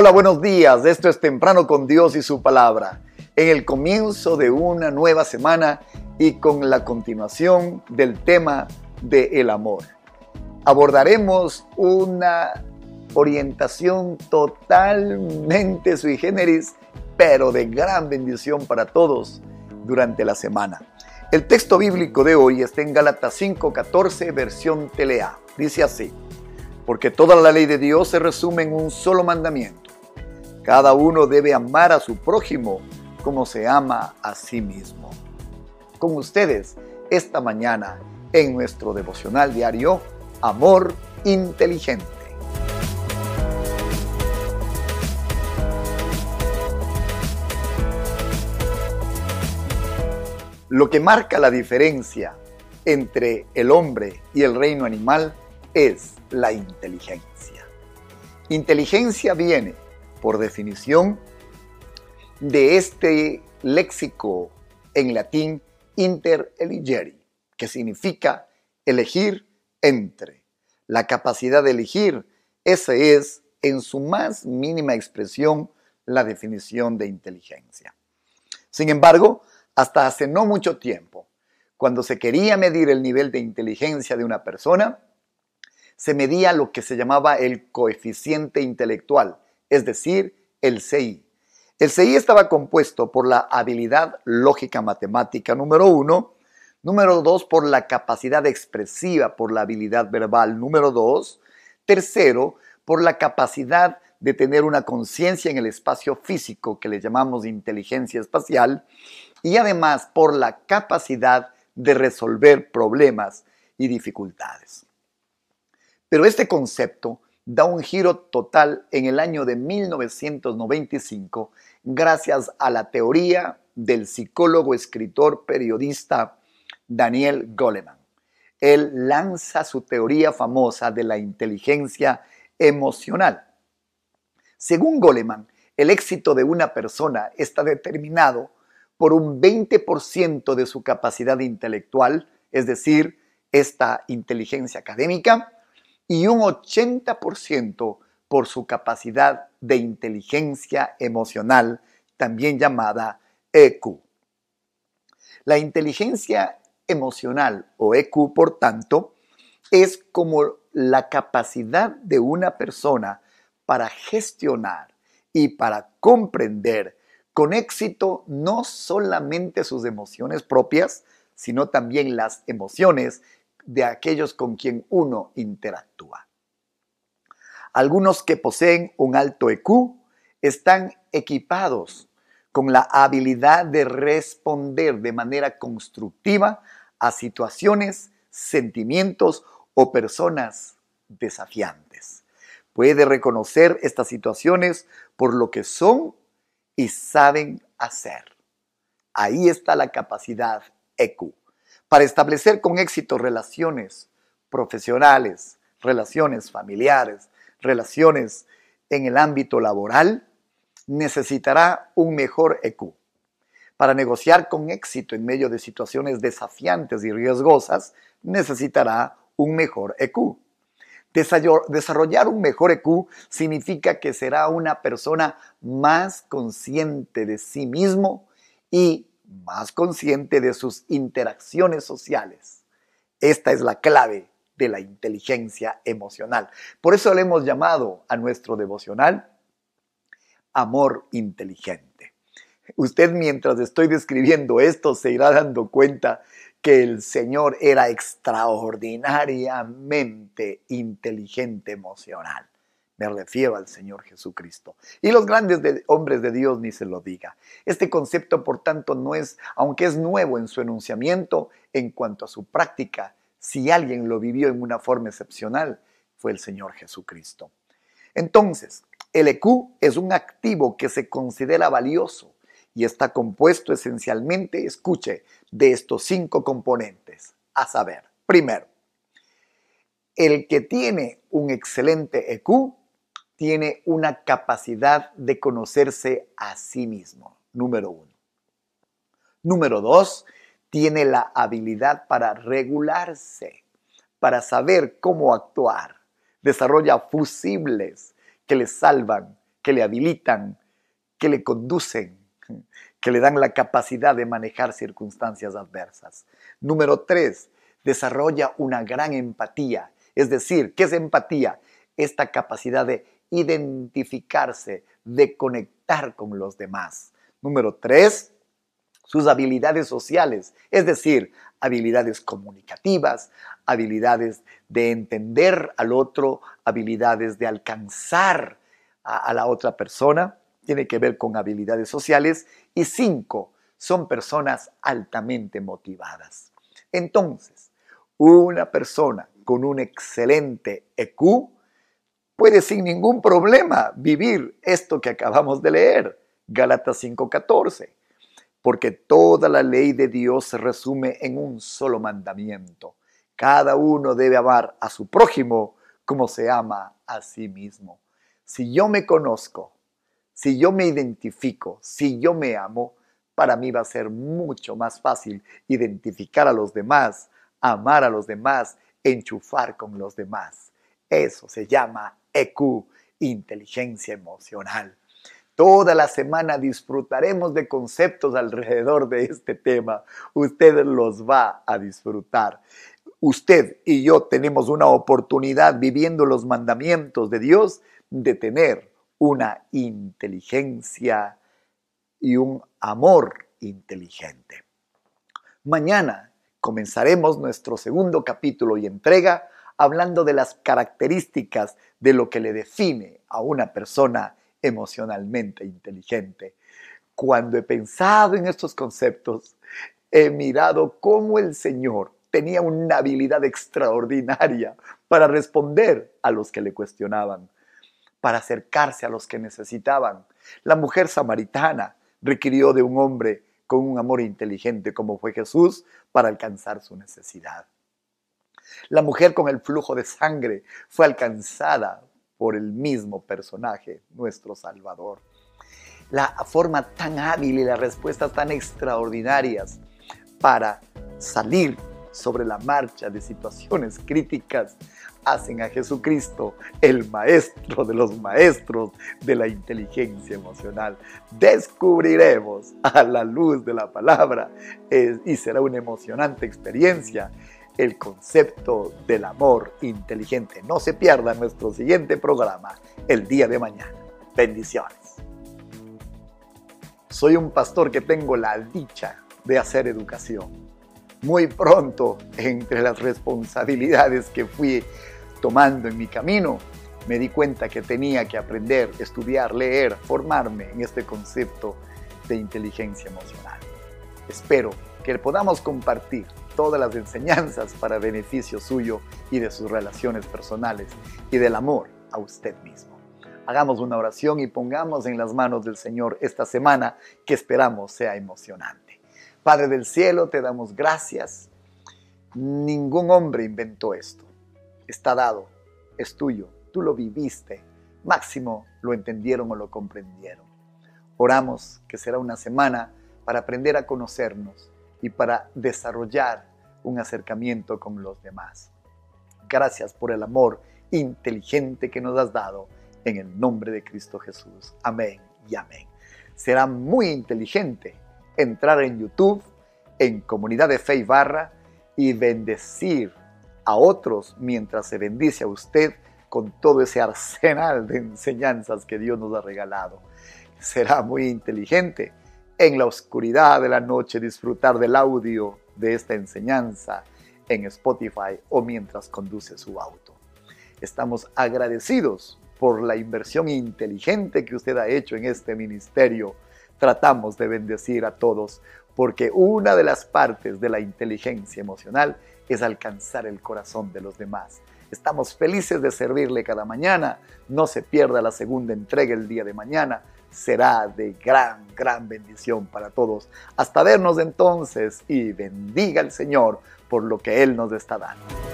Hola, buenos días. Esto es Temprano con Dios y su palabra. En el comienzo de una nueva semana y con la continuación del tema de el amor. Abordaremos una orientación totalmente sui generis, pero de gran bendición para todos durante la semana. El texto bíblico de hoy está en Gálatas 5:14, versión Telea. Dice así: Porque toda la ley de Dios se resume en un solo mandamiento cada uno debe amar a su prójimo como se ama a sí mismo. Con ustedes, esta mañana, en nuestro devocional diario, Amor Inteligente. Lo que marca la diferencia entre el hombre y el reino animal es la inteligencia. Inteligencia viene por definición, de este léxico en latín inter eligere, que significa elegir entre. La capacidad de elegir, esa es, en su más mínima expresión, la definición de inteligencia. Sin embargo, hasta hace no mucho tiempo, cuando se quería medir el nivel de inteligencia de una persona, se medía lo que se llamaba el coeficiente intelectual, es decir, el CI. El CI estaba compuesto por la habilidad lógica matemática número uno, número dos por la capacidad expresiva, por la habilidad verbal número dos, tercero por la capacidad de tener una conciencia en el espacio físico que le llamamos inteligencia espacial y además por la capacidad de resolver problemas y dificultades. Pero este concepto da un giro total en el año de 1995 gracias a la teoría del psicólogo, escritor, periodista Daniel Goleman. Él lanza su teoría famosa de la inteligencia emocional. Según Goleman, el éxito de una persona está determinado por un 20% de su capacidad intelectual, es decir, esta inteligencia académica, y un 80% por su capacidad de inteligencia emocional, también llamada EQ. La inteligencia emocional o EQ, por tanto, es como la capacidad de una persona para gestionar y para comprender con éxito no solamente sus emociones propias, sino también las emociones de aquellos con quien uno interactúa. Algunos que poseen un alto EQ están equipados con la habilidad de responder de manera constructiva a situaciones, sentimientos o personas desafiantes. Puede reconocer estas situaciones por lo que son y saben hacer. Ahí está la capacidad EQ para establecer con éxito relaciones profesionales, relaciones familiares, relaciones en el ámbito laboral, necesitará un mejor EQ. Para negociar con éxito en medio de situaciones desafiantes y riesgosas, necesitará un mejor EQ. Desarrollar un mejor EQ significa que será una persona más consciente de sí mismo y más consciente de sus interacciones sociales. Esta es la clave de la inteligencia emocional. Por eso le hemos llamado a nuestro devocional amor inteligente. Usted mientras estoy describiendo esto se irá dando cuenta que el Señor era extraordinariamente inteligente emocional. Me refiero al Señor Jesucristo. Y los grandes hombres de Dios ni se lo diga. Este concepto, por tanto, no es, aunque es nuevo en su enunciamiento, en cuanto a su práctica, si alguien lo vivió en una forma excepcional, fue el Señor Jesucristo. Entonces, el EQ es un activo que se considera valioso y está compuesto esencialmente, escuche, de estos cinco componentes. A saber, primero, el que tiene un excelente EQ tiene una capacidad de conocerse a sí mismo, número uno. Número dos, tiene la habilidad para regularse, para saber cómo actuar. Desarrolla fusibles que le salvan, que le habilitan, que le conducen, que le dan la capacidad de manejar circunstancias adversas. Número tres, desarrolla una gran empatía. Es decir, ¿qué es empatía? Esta capacidad de identificarse, de conectar con los demás. Número tres, sus habilidades sociales, es decir, habilidades comunicativas, habilidades de entender al otro, habilidades de alcanzar a, la otra persona, tiene que ver con habilidades sociales. Y cinco, son personas altamente motivadas. Entonces, una persona con un excelente EQ puede sin ningún problema vivir esto que acabamos de leer, Gálatas 5:14 porque toda la ley de Dios se resume en un solo mandamiento. Cada uno debe amar a su prójimo como se ama a sí mismo. Si yo me conozco, si yo me identifico, si yo me amo, para mí va a ser mucho más fácil identificar a los demás, amar a los demás, enchufar con los demás. Eso se llama EQ, inteligencia emocional. Toda la semana disfrutaremos de conceptos alrededor de este tema. Usted los va a disfrutar. Usted y yo tenemos una oportunidad viviendo los mandamientos de Dios de tener una inteligencia y un amor inteligente. Mañana comenzaremos nuestro segundo capítulo y entrega hablando de las características de lo que le define a una persona emocionalmente inteligente. Cuando he pensado en estos conceptos, he mirado cómo el Señor tenía una habilidad extraordinaria para responder a los que le cuestionaban, para acercarse a los que necesitaban. La mujer samaritana requirió de un hombre con un amor inteligente como fue Jesús para alcanzar su necesidad. La mujer con el flujo de sangre fue alcanzada por el mismo personaje, nuestro Salvador. La forma tan hábil y las respuestas tan extraordinarias para salir sobre la marcha de situaciones críticas hacen a Jesucristo el maestro de los maestros de la inteligencia emocional. Descubriremos a la luz de la palabra eh, y será una emocionante experiencia el concepto del amor inteligente. No se pierda nuestro siguiente programa el día de mañana. Bendiciones. Soy un pastor que tengo la dicha de hacer educación. Muy pronto, entre las responsabilidades que fui tomando en mi camino, me di cuenta que tenía que aprender, estudiar, leer, formarme en este concepto de inteligencia emocional. Espero que podamos compartir todas las enseñanzas para beneficio suyo y de sus relaciones personales y del amor a usted mismo. Hagamos una oración y pongamos en las manos del Señor esta semana que esperamos sea emocionante. Padre del cielo, te damos gracias. Ningún hombre inventó esto. Está dado, es tuyo, tú lo viviste. Máximo lo entendieron o lo comprendieron. Oramos que será una semana para aprender a conocernos y para desarrollar un acercamiento con los demás. Gracias por el amor inteligente que nos has dado en el nombre de Cristo Jesús. Amén y amén. Será muy inteligente entrar en YouTube, en comunidad de fe y barra y bendecir a otros mientras se bendice a usted con todo ese arsenal de enseñanzas que Dios nos ha regalado. Será muy inteligente en la oscuridad de la noche disfrutar del audio de esta enseñanza en Spotify o mientras conduce su auto. Estamos agradecidos por la inversión inteligente que usted ha hecho en este ministerio. Tratamos de bendecir a todos porque una de las partes de la inteligencia emocional es alcanzar el corazón de los demás. Estamos felices de servirle cada mañana. No se pierda la segunda entrega el día de mañana será de gran, gran bendición para todos. Hasta vernos entonces y bendiga el Señor por lo que Él nos está dando.